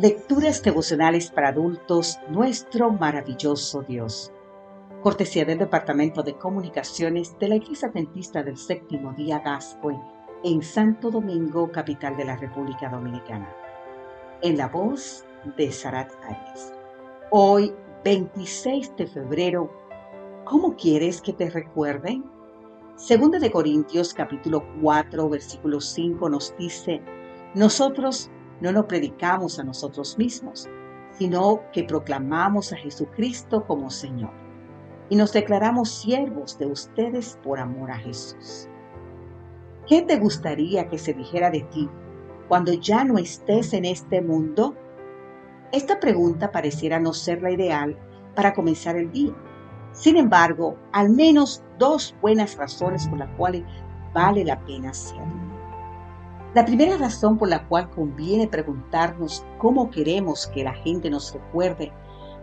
Lecturas devocionales para adultos, nuestro maravilloso Dios. Cortesía del Departamento de Comunicaciones de la Iglesia Adventista del Séptimo Día Gascue en Santo Domingo, capital de la República Dominicana. En la voz de Sarat Arias. Hoy, 26 de febrero, ¿cómo quieres que te recuerden? Segunda de Corintios capítulo 4 versículo 5 nos dice, nosotros no nos predicamos a nosotros mismos, sino que proclamamos a Jesucristo como Señor y nos declaramos siervos de ustedes por amor a Jesús. ¿Qué te gustaría que se dijera de ti cuando ya no estés en este mundo? Esta pregunta pareciera no ser la ideal para comenzar el día. Sin embargo, al menos dos buenas razones por las cuales vale la pena hacerlo. La primera razón por la cual conviene preguntarnos cómo queremos que la gente nos recuerde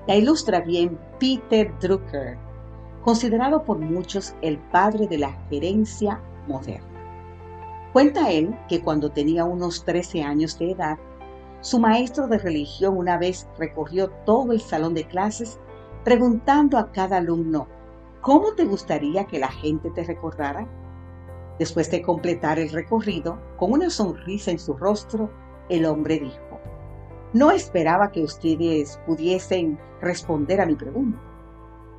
la ilustra bien Peter Drucker, considerado por muchos el padre de la gerencia moderna. Cuenta él que cuando tenía unos 13 años de edad, su maestro de religión una vez recorrió todo el salón de clases preguntando a cada alumno, ¿cómo te gustaría que la gente te recordara? Después de completar el recorrido, con una sonrisa en su rostro, el hombre dijo, no esperaba que ustedes pudiesen responder a mi pregunta,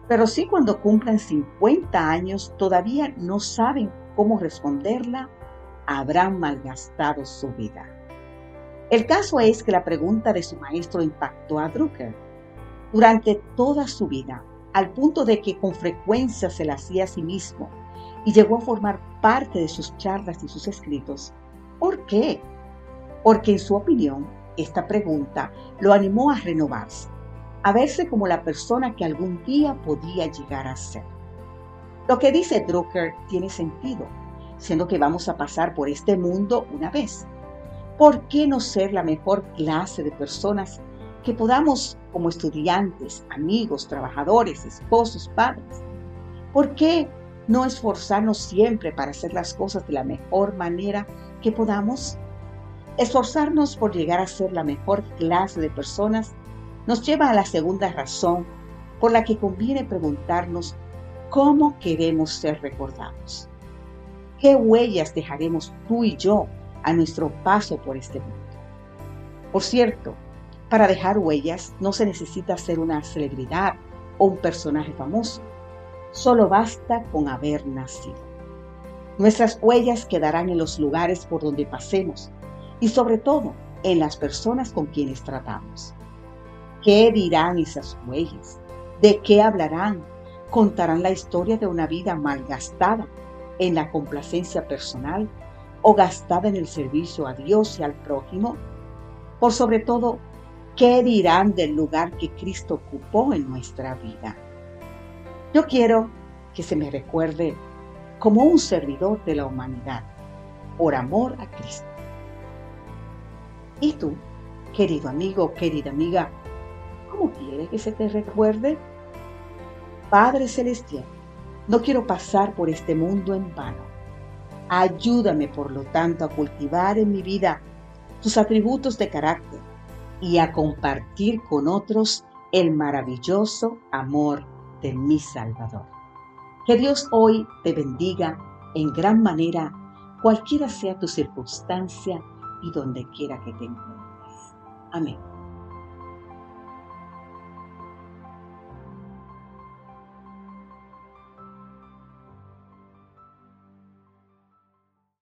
pero si cuando cumplan 50 años todavía no saben cómo responderla, habrán malgastado su vida. El caso es que la pregunta de su maestro impactó a Drucker. Durante toda su vida, al punto de que con frecuencia se la hacía a sí mismo y llegó a formar parte de sus charlas y sus escritos. ¿Por qué? Porque en su opinión, esta pregunta lo animó a renovarse, a verse como la persona que algún día podía llegar a ser. Lo que dice Drucker tiene sentido, siendo que vamos a pasar por este mundo una vez. ¿Por qué no ser la mejor clase de personas que podamos como estudiantes, amigos, trabajadores, esposos, padres? ¿Por qué no esforzarnos siempre para hacer las cosas de la mejor manera que podamos? Esforzarnos por llegar a ser la mejor clase de personas nos lleva a la segunda razón por la que conviene preguntarnos cómo queremos ser recordados. ¿Qué huellas dejaremos tú y yo a nuestro paso por este mundo? Por cierto, para dejar huellas no se necesita ser una celebridad o un personaje famoso Solo basta con haber nacido. Nuestras huellas quedarán en los lugares por donde pasemos y sobre todo en las personas con quienes tratamos. ¿Qué dirán esas huellas? ¿De qué hablarán? ¿Contarán la historia de una vida malgastada en la complacencia personal o gastada en el servicio a Dios y al prójimo? Por sobre todo, ¿qué dirán del lugar que Cristo ocupó en nuestra vida? Yo quiero que se me recuerde como un servidor de la humanidad, por amor a Cristo. ¿Y tú, querido amigo, querida amiga, cómo quieres que se te recuerde? Padre Celestial, no quiero pasar por este mundo en vano. Ayúdame, por lo tanto, a cultivar en mi vida tus atributos de carácter y a compartir con otros el maravilloso amor de mi Salvador. Que Dios hoy te bendiga en gran manera, cualquiera sea tu circunstancia y donde quiera que te encuentres. Amén.